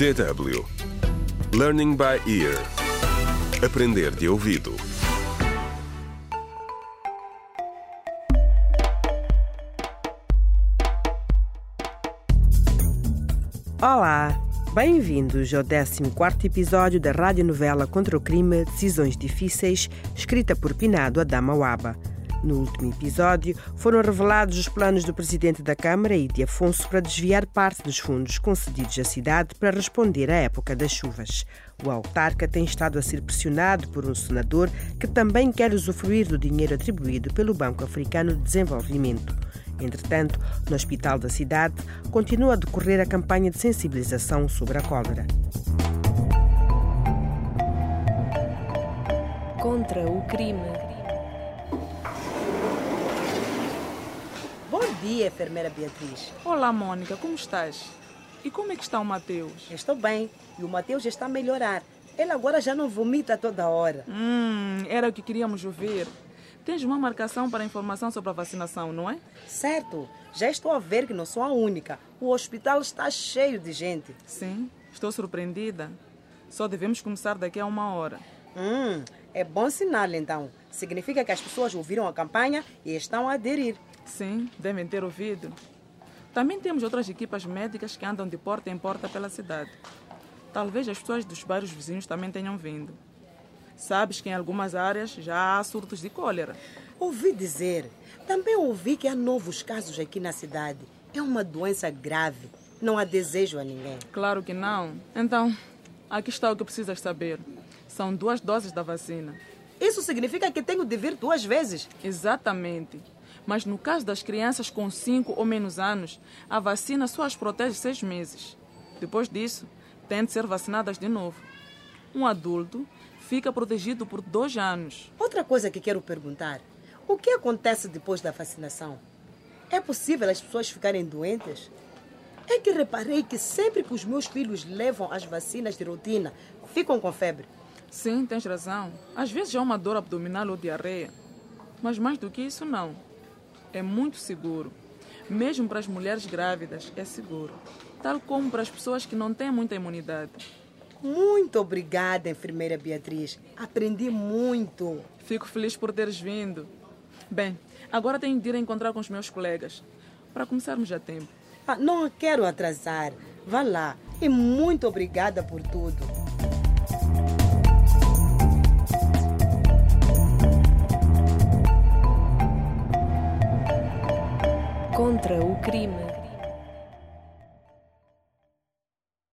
DW Learning by Ear. Aprender de ouvido. Olá, bem-vindos ao 14 episódio da radionovela Contra o Crime Decisões Difíceis, escrita por Pinado Adama Waba. No último episódio, foram revelados os planos do presidente da Câmara e de Afonso para desviar parte dos fundos concedidos à cidade para responder à época das chuvas. O autarca tem estado a ser pressionado por um senador que também quer usufruir do dinheiro atribuído pelo Banco Africano de Desenvolvimento. Entretanto, no hospital da cidade, continua a decorrer a campanha de sensibilização sobre a cólera. Contra o crime. Bom dia, enfermeira Beatriz. Olá, Mônica, como estás? E como é que está o Mateus? Estou bem e o Mateus está a melhorar. Ele agora já não vomita toda hora. Hum, era o que queríamos ouvir. Tens uma marcação para informação sobre a vacinação, não é? Certo, já estou a ver que não sou a única. O hospital está cheio de gente. Sim, estou surpreendida. Só devemos começar daqui a uma hora. Hum, é bom sinal então. Significa que as pessoas ouviram a campanha e estão a aderir. Sim, devem ter ouvido. Também temos outras equipas médicas que andam de porta em porta pela cidade. Talvez as pessoas dos bairros vizinhos também tenham vindo. Sabes que em algumas áreas já há surtos de cólera. Ouvi dizer. Também ouvi que há novos casos aqui na cidade. É uma doença grave. Não há desejo a ninguém. Claro que não. Então, aqui está o que precisas saber. São duas doses da vacina. Isso significa que tenho de vir duas vezes? Exatamente. Mas no caso das crianças com 5 ou menos anos, a vacina só as protege seis meses. Depois disso, têm de ser vacinadas de novo. Um adulto fica protegido por dois anos. Outra coisa que quero perguntar: o que acontece depois da vacinação? É possível as pessoas ficarem doentes? É que reparei que sempre que os meus filhos levam as vacinas de rotina, ficam com febre. Sim, tens razão. Às vezes há uma dor abdominal ou diarreia. Mas mais do que isso, não. É muito seguro. Mesmo para as mulheres grávidas, é seguro. Tal como para as pessoas que não têm muita imunidade. Muito obrigada, enfermeira Beatriz. Aprendi muito. Fico feliz por teres vindo. Bem, agora tenho de ir encontrar com os meus colegas para começarmos a tempo. Ah, não quero atrasar. Vá lá. E muito obrigada por tudo. Contra o crime.